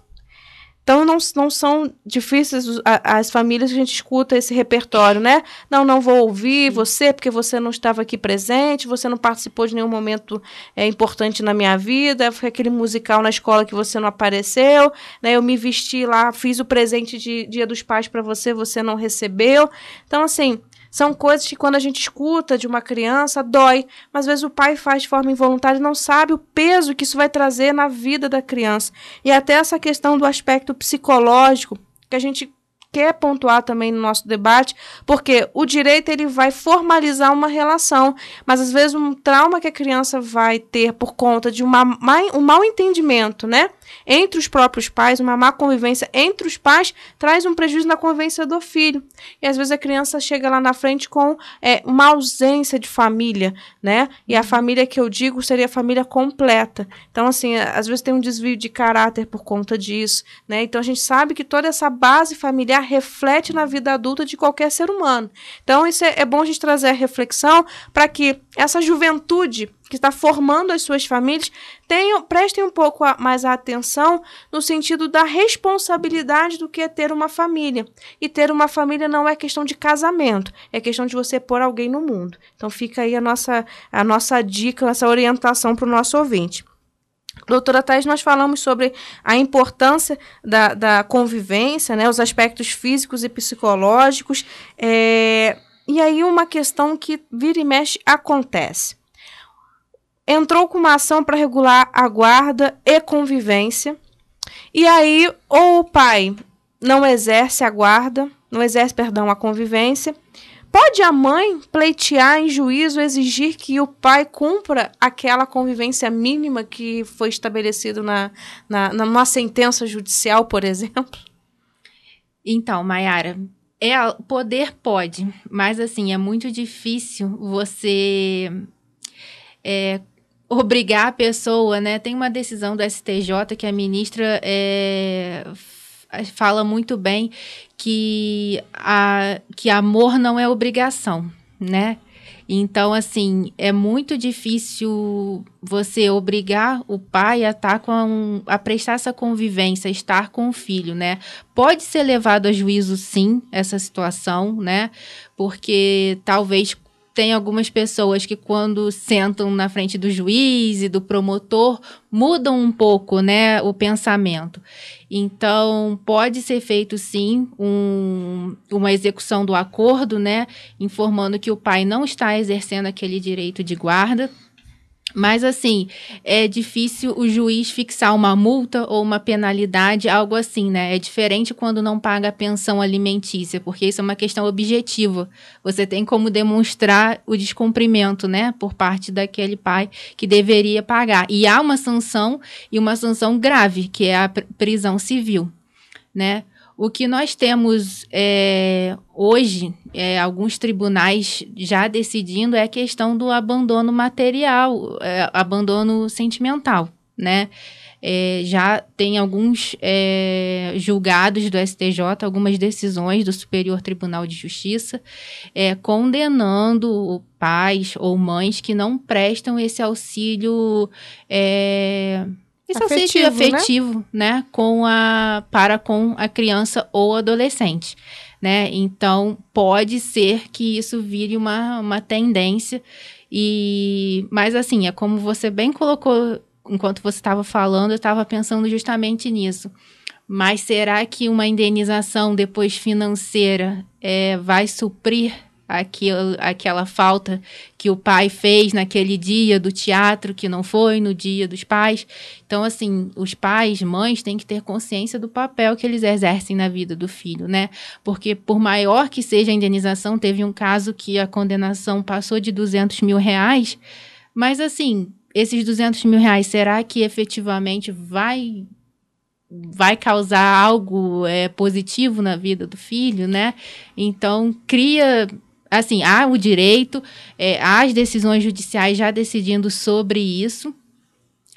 Então não, não são difíceis as famílias que a gente escuta esse repertório, né? Não, não vou ouvir você porque você não estava aqui presente, você não participou de nenhum momento é, importante na minha vida, foi aquele musical na escola que você não apareceu, né? Eu me vesti lá, fiz o presente de Dia dos Pais para você, você não recebeu. Então, assim, são coisas que quando a gente escuta de uma criança, dói. Mas às vezes o pai faz de forma involuntária e não sabe o peso que isso vai trazer na vida da criança. E até essa questão do aspecto psicológico, que a gente quer pontuar também no nosso debate, porque o direito ele vai formalizar uma relação, mas às vezes um trauma que a criança vai ter por conta de uma, um mau entendimento, né? entre os próprios pais, uma má convivência entre os pais, traz um prejuízo na convivência do filho. E às vezes a criança chega lá na frente com é, uma ausência de família, né? E a família que eu digo seria a família completa. Então, assim, às vezes tem um desvio de caráter por conta disso, né? Então a gente sabe que toda essa base familiar familiar reflete na vida adulta de qualquer ser humano. Então, isso é, é bom a gente trazer a reflexão para que essa juventude que está formando as suas famílias tenham, prestem um pouco a, mais a atenção no sentido da responsabilidade do que é ter uma família. E ter uma família não é questão de casamento, é questão de você pôr alguém no mundo. Então, fica aí a nossa, a nossa dica, essa orientação para o nosso ouvinte. Doutora Thais, nós falamos sobre a importância da, da convivência, né, os aspectos físicos e psicológicos, é, e aí uma questão que vira e mexe acontece. Entrou com uma ação para regular a guarda e convivência, e aí ou o pai não exerce a guarda, não exerce, perdão, a convivência, Pode a mãe pleitear em juízo exigir que o pai cumpra aquela convivência mínima que foi estabelecido na, na, numa sentença judicial, por exemplo? Então, Mayara, é, poder pode, mas assim, é muito difícil você é, obrigar a pessoa, né? Tem uma decisão do STJ que a ministra é, fala muito bem que, a, que amor não é obrigação, né? Então, assim, é muito difícil você obrigar o pai a, tá com, a prestar essa convivência, a estar com o filho, né? Pode ser levado a juízo, sim, essa situação, né? Porque talvez tem algumas pessoas que quando sentam na frente do juiz e do promotor mudam um pouco, né, o pensamento. Então pode ser feito sim um, uma execução do acordo, né, informando que o pai não está exercendo aquele direito de guarda mas assim, é difícil o juiz fixar uma multa ou uma penalidade, algo assim, né? É diferente quando não paga a pensão alimentícia, porque isso é uma questão objetiva. Você tem como demonstrar o descumprimento, né, por parte daquele pai que deveria pagar. E há uma sanção e uma sanção grave, que é a prisão civil, né? O que nós temos é, hoje, é, alguns tribunais já decidindo, é a questão do abandono material, é, abandono sentimental, né? É, já tem alguns é, julgados do STJ, algumas decisões do Superior Tribunal de Justiça, é, condenando pais ou mães que não prestam esse auxílio esse afetivo, auxílio afetivo, né? né? com a, para com a criança ou adolescente. Né? Então, pode ser que isso vire uma, uma tendência. E, mas assim, é como você bem colocou enquanto você estava falando, eu estava pensando justamente nisso. Mas será que uma indenização depois financeira é, vai suprir aquilo, aquela falta que o pai fez naquele dia do teatro que não foi no dia dos pais. Então, assim, os pais, mães, têm que ter consciência do papel que eles exercem na vida do filho, né? Porque, por maior que seja a indenização, teve um caso que a condenação passou de 200 mil reais, mas, assim, esses 200 mil reais, será que efetivamente vai vai causar algo é, positivo na vida do filho, né? Então cria assim, há o direito, é, há as decisões judiciais já decidindo sobre isso,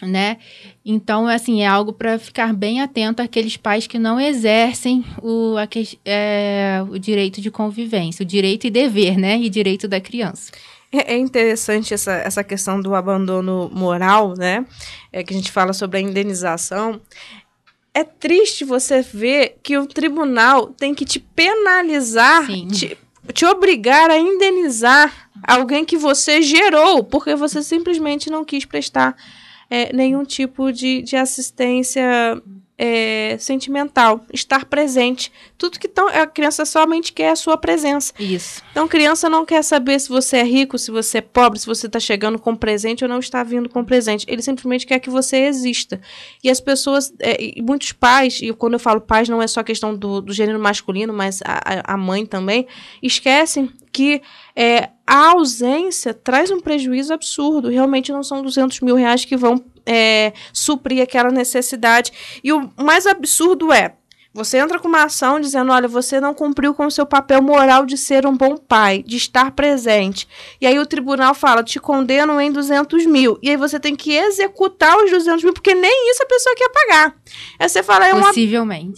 né? Então, assim, é algo para ficar bem atento àqueles pais que não exercem o, a, é, o direito de convivência, o direito e dever, né? E direito da criança. É, é interessante essa, essa questão do abandono moral, né? É que a gente fala sobre a indenização. É triste você ver que o tribunal tem que te penalizar, te, te obrigar a indenizar alguém que você gerou, porque você simplesmente não quis prestar é, nenhum tipo de, de assistência é, sentimental, estar presente. Tudo que tão, a criança somente quer é a sua presença. Isso. Então, a criança não quer saber se você é rico, se você é pobre, se você está chegando com presente ou não está vindo com presente. Ele simplesmente quer que você exista. E as pessoas, é, e muitos pais, e quando eu falo pais, não é só questão do, do gênero masculino, mas a, a mãe também, esquecem que é, a ausência traz um prejuízo absurdo. Realmente não são 200 mil reais que vão é, suprir aquela necessidade. E o mais absurdo é, Você entra com uma ação dizendo: olha, você não cumpriu com o seu papel moral de ser um bom pai, de estar presente. E aí o tribunal fala: te condenam em 200 mil. E aí você tem que executar os 200 mil, porque nem isso a pessoa quer pagar. Aí você fala: é.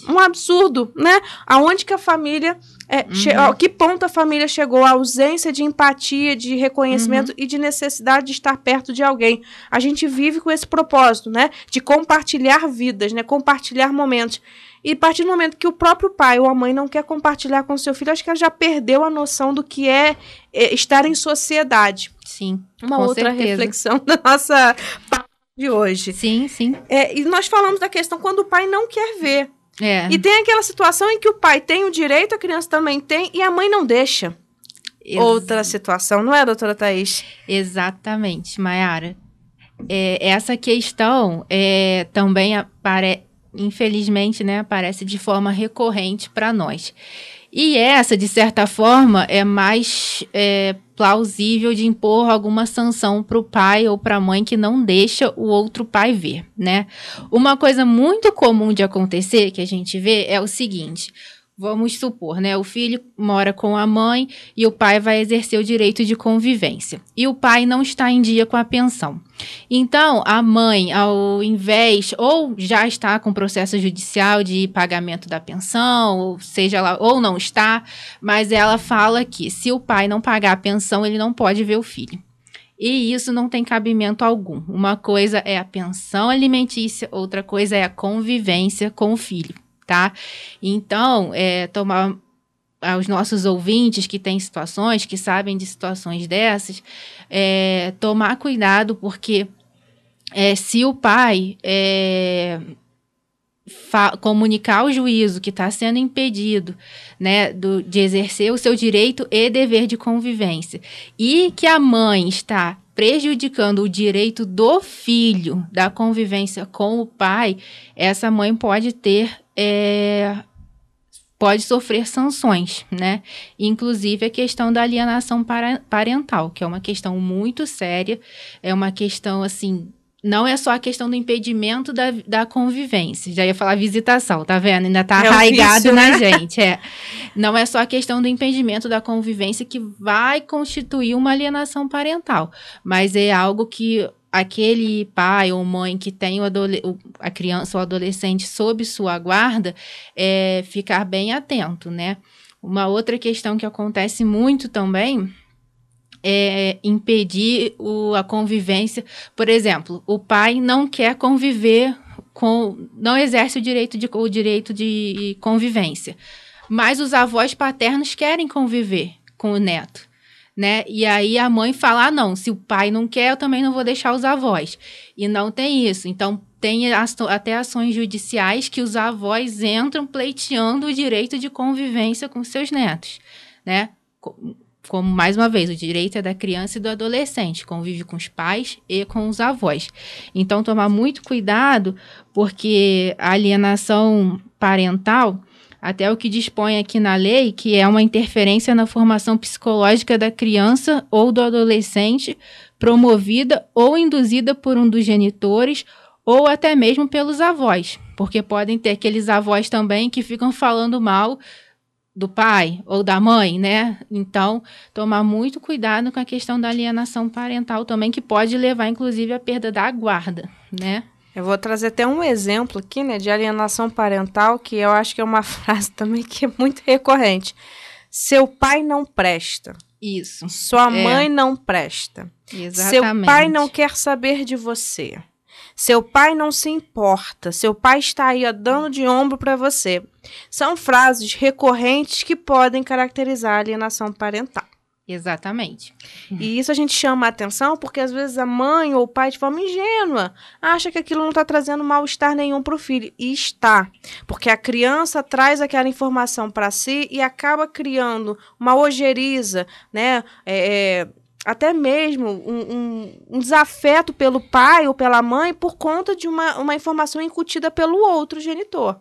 Um, um absurdo, né? Aonde que a família. É, uhum. Que ponto a família chegou? A ausência de empatia, de reconhecimento uhum. e de necessidade de estar perto de alguém. A gente vive com esse propósito, né? De compartilhar vidas, né? Compartilhar momentos. E a partir do momento que o próprio pai ou a mãe não quer compartilhar com o seu filho, acho que ela já perdeu a noção do que é, é estar em sociedade. Sim. Uma outra certeza. reflexão da nossa de hoje. Sim, sim. É, e nós falamos da questão quando o pai não quer ver. É. E tem aquela situação em que o pai tem o direito, a criança também tem, e a mãe não deixa. Ex Outra situação, não é, doutora Thaís? Exatamente, Mayara. É, essa questão é, também apare infelizmente, né, aparece de forma recorrente para nós. E essa, de certa forma, é mais é, plausível de impor alguma sanção para o pai ou para a mãe que não deixa o outro pai ver, né? Uma coisa muito comum de acontecer que a gente vê é o seguinte: Vamos supor, né? O filho mora com a mãe e o pai vai exercer o direito de convivência. E o pai não está em dia com a pensão. Então, a mãe, ao invés, ou já está com processo judicial de pagamento da pensão, ou seja lá, ou não está, mas ela fala que se o pai não pagar a pensão, ele não pode ver o filho. E isso não tem cabimento algum. Uma coisa é a pensão alimentícia, outra coisa é a convivência com o filho tá? Então, é, tomar aos nossos ouvintes que têm situações, que sabem de situações dessas, é, tomar cuidado, porque é, se o pai é, comunicar ao juízo que está sendo impedido né, do, de exercer o seu direito e dever de convivência, e que a mãe está prejudicando o direito do filho da convivência com o pai, essa mãe pode ter é, pode sofrer sanções, né? Inclusive a questão da alienação parental, que é uma questão muito séria, é uma questão assim. Não é só a questão do impedimento da, da convivência. Já ia falar visitação, tá vendo? Ainda tá é arraigado na né? gente. É. Não é só a questão do impedimento da convivência que vai constituir uma alienação parental. Mas é algo que aquele pai ou mãe que tem a criança ou adolescente sob sua guarda, é, ficar bem atento, né? Uma outra questão que acontece muito também é impedir o, a convivência. Por exemplo, o pai não quer conviver com. não exerce o direito de, o direito de convivência. Mas os avós paternos querem conviver com o neto né? E aí a mãe fala: ah, não, se o pai não quer, eu também não vou deixar os avós. E não tem isso. Então, tem até ações judiciais que os avós entram pleiteando o direito de convivência com seus netos, né? Como, mais uma vez, o direito é da criança e do adolescente, convive com os pais e com os avós. Então, tomar muito cuidado, porque a alienação parental até o que dispõe aqui na lei, que é uma interferência na formação psicológica da criança ou do adolescente, promovida ou induzida por um dos genitores ou até mesmo pelos avós, porque podem ter aqueles avós também que ficam falando mal do pai ou da mãe, né? Então, tomar muito cuidado com a questão da alienação parental também, que pode levar, inclusive, à perda da guarda, né? Eu vou trazer até um exemplo aqui, né, de alienação parental, que eu acho que é uma frase também que é muito recorrente. Seu pai não presta. Isso. Sua é. mãe não presta. Exatamente. Seu pai não quer saber de você. Seu pai não se importa. Seu pai está aí dando de ombro para você. São frases recorrentes que podem caracterizar a alienação parental. Exatamente. E isso a gente chama a atenção porque às vezes a mãe ou o pai, de forma ingênua, acha que aquilo não está trazendo mal-estar nenhum para o filho. E está. Porque a criança traz aquela informação para si e acaba criando uma ojeriza, né? É, é, até mesmo um, um, um, desafeto pelo pai ou pela mãe por conta de uma, uma informação incutida pelo outro genitor.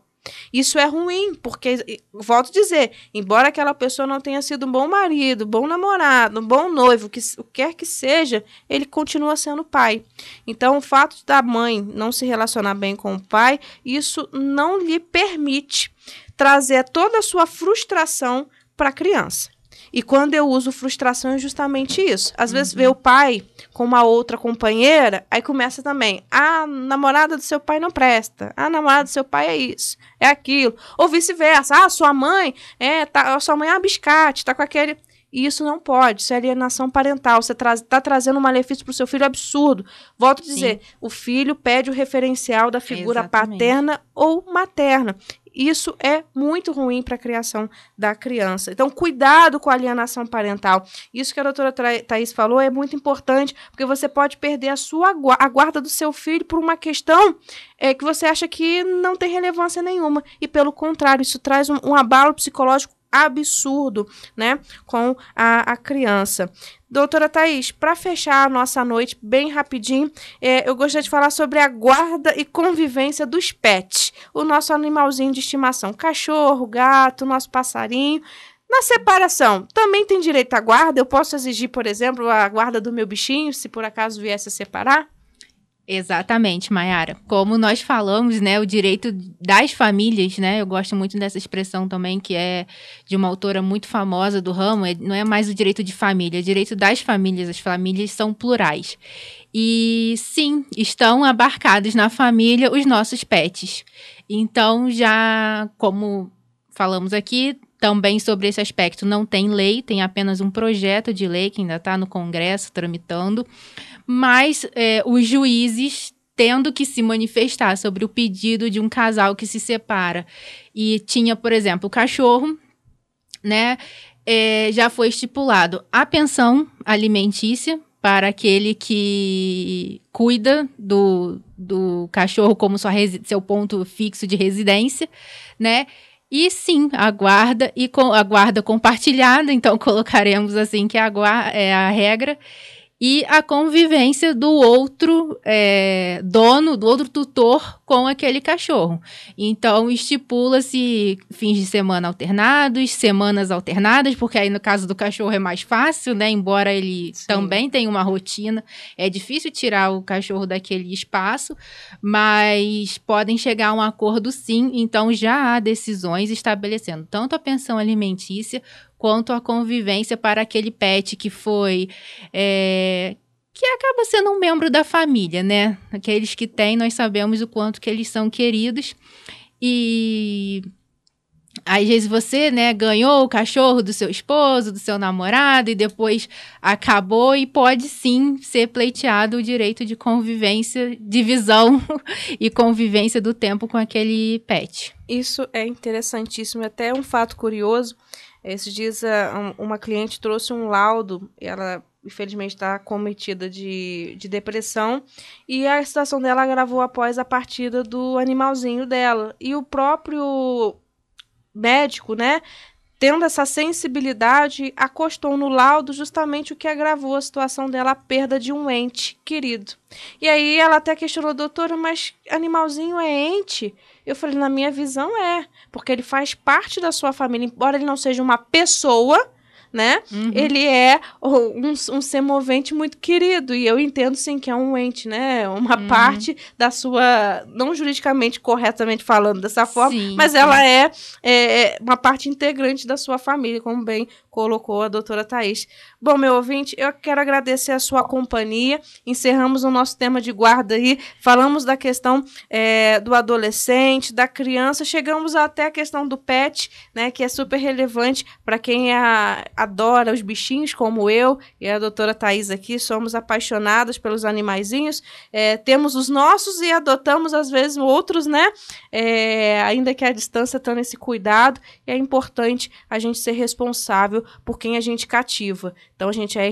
Isso é ruim, porque, volto a dizer, embora aquela pessoa não tenha sido um bom marido, bom namorado, um bom noivo, que, o que quer que seja, ele continua sendo pai. Então, o fato da mãe não se relacionar bem com o pai, isso não lhe permite trazer toda a sua frustração para a criança. E quando eu uso frustração é justamente isso. Às uhum. vezes vê o pai com uma outra companheira, aí começa também, a namorada do seu pai não presta, a namorada do seu pai é isso, é aquilo, ou vice-versa, ah, sua mãe, é, tá, sua mãe é uma biscate, tá com aquele... E isso não pode, isso é alienação parental. Você está tra malefício malefício para o seu filho absurdo. Volto a dizer, Sim. o filho pede o referencial da figura Exatamente. paterna ou materna isso é muito ruim para a criação da criança. Então, cuidado com a alienação parental. Isso que a doutora Thais falou é muito importante, porque você pode perder a sua a guarda do seu filho por uma questão é, que você acha que não tem relevância nenhuma. E, pelo contrário, isso traz um, um abalo psicológico absurdo, né, com a, a criança. Doutora Thais, para fechar a nossa noite bem rapidinho, é, eu gostaria de falar sobre a guarda e convivência dos pets, o nosso animalzinho de estimação, cachorro, gato, nosso passarinho. Na separação, também tem direito à guarda? Eu posso exigir, por exemplo, a guarda do meu bichinho, se por acaso viesse a separar? Exatamente, Mayara. Como nós falamos, né, o direito das famílias, né, eu gosto muito dessa expressão também, que é de uma autora muito famosa do ramo, é, não é mais o direito de família, é o direito das famílias, as famílias são plurais. E sim, estão abarcados na família os nossos pets. Então, já como falamos aqui, também sobre esse aspecto não tem lei, tem apenas um projeto de lei que ainda está no Congresso tramitando mas é, os juízes tendo que se manifestar sobre o pedido de um casal que se separa. E tinha, por exemplo, o cachorro, né? É, já foi estipulado a pensão alimentícia para aquele que cuida do, do cachorro como sua seu ponto fixo de residência, né? E sim, a guarda e com a guarda compartilhada, então colocaremos assim que a, é a regra e a convivência do outro é, dono, do outro tutor com aquele cachorro. Então, estipula-se fins de semana alternados, semanas alternadas, porque aí no caso do cachorro é mais fácil, né? Embora ele Sim. também tenha uma rotina, é difícil tirar o cachorro daquele espaço, mas podem chegar a um acordo sim. Então, já há decisões estabelecendo tanto a pensão alimentícia quanto a convivência para aquele pet que foi. É, que acaba sendo um membro da família, né? Aqueles que têm, nós sabemos o quanto que eles são queridos. E às vezes você, né, ganhou o cachorro do seu esposo, do seu namorado e depois acabou e pode sim ser pleiteado o direito de convivência, divisão e convivência do tempo com aquele pet. Isso é interessantíssimo, até um fato curioso esses dias uma cliente trouxe um laudo, ela infelizmente está cometida de, de depressão, e a situação dela agravou após a partida do animalzinho dela. E o próprio médico, né, tendo essa sensibilidade, acostou no laudo justamente o que agravou a situação dela, a perda de um ente querido. E aí ela até questionou, doutora, mas animalzinho é ente? Eu falei, na minha visão é, porque ele faz parte da sua família, embora ele não seja uma pessoa, né? Uhum. Ele é um, um ser movente muito querido. E eu entendo, sim, que é um ente, né? Uma uhum. parte da sua. Não juridicamente, corretamente falando dessa forma, sim, mas ela é, é, uma parte integrante da sua família, como bem colocou a doutora Thais. Bom, meu ouvinte, eu quero agradecer a sua companhia. Encerramos o nosso tema de guarda aí. Falamos da questão é, do adolescente, da criança, chegamos até a questão do pet, né? Que é super relevante para quem é a, adora os bichinhos, como eu e a doutora Thais aqui. Somos apaixonadas pelos animaizinhos. É, temos os nossos e adotamos, às vezes, outros, né? É, ainda que a distância tenha esse cuidado. E é importante a gente ser responsável por quem a gente cativa. Então a gente é,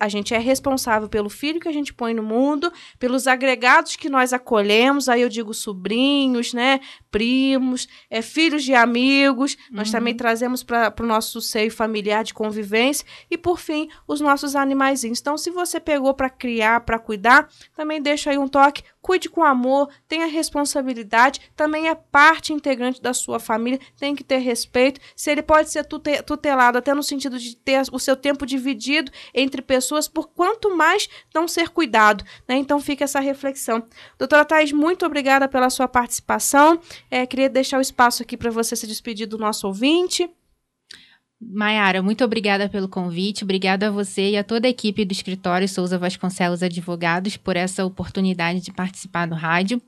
a gente é responsável pelo filho que a gente põe no mundo, pelos agregados que nós acolhemos, aí eu digo sobrinhos, né, primos, é, filhos de amigos, uhum. nós também trazemos para o nosso seio familiar de convivência e por fim os nossos animaizinhos. Então se você pegou para criar, para cuidar, também deixa aí um toque, cuide com amor, tenha responsabilidade, também é parte integrante da sua família, tem que ter respeito. Se ele pode ser tutelado até no sentido de ter o seu tempo dividido entre pessoas, por quanto mais não ser cuidado. Né? Então fica essa reflexão. Doutora Thais, muito obrigada pela sua participação. É, queria deixar o espaço aqui para você se despedir do nosso ouvinte. Maiara, muito obrigada pelo convite, obrigada a você e a toda a equipe do escritório Souza Vasconcelos Advogados por essa oportunidade de participar do rádio.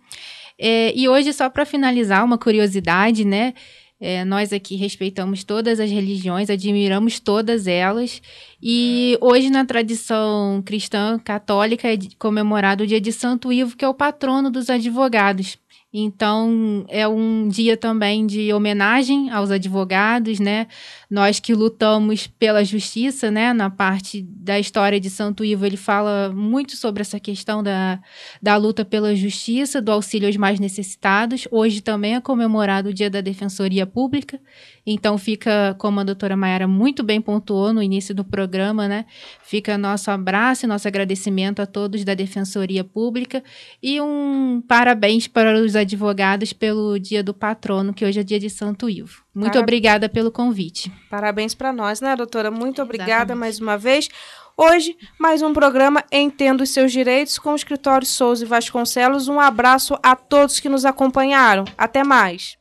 É, e hoje, só para finalizar, uma curiosidade, né? É, nós aqui respeitamos todas as religiões, admiramos todas elas. E hoje, na tradição cristã católica, é comemorado o dia de Santo Ivo, que é o patrono dos advogados. Então, é um dia também de homenagem aos advogados, né? Nós que lutamos pela justiça, né? Na parte da história de Santo Ivo, ele fala muito sobre essa questão da, da luta pela justiça, do auxílio aos mais necessitados. Hoje também é comemorado o Dia da Defensoria Pública. Então, fica, como a doutora Mayara muito bem pontuou no início do programa, né? Fica nosso abraço e nosso agradecimento a todos da Defensoria Pública e um parabéns para os advogados pelo Dia do Patrono, que hoje é dia de Santo Ivo. Muito Parab... obrigada pelo convite. Parabéns para nós, né, doutora? Muito obrigada Exatamente. mais uma vez. Hoje, mais um programa Entendo os Seus Direitos com o Escritório Souza e Vasconcelos. Um abraço a todos que nos acompanharam. Até mais.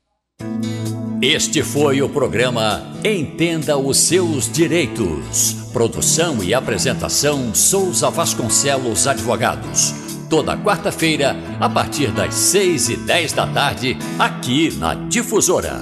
Este foi o programa Entenda os Seus Direitos. Produção e apresentação Souza Vasconcelos Advogados. Toda quarta-feira, a partir das seis e dez da tarde, aqui na Difusora.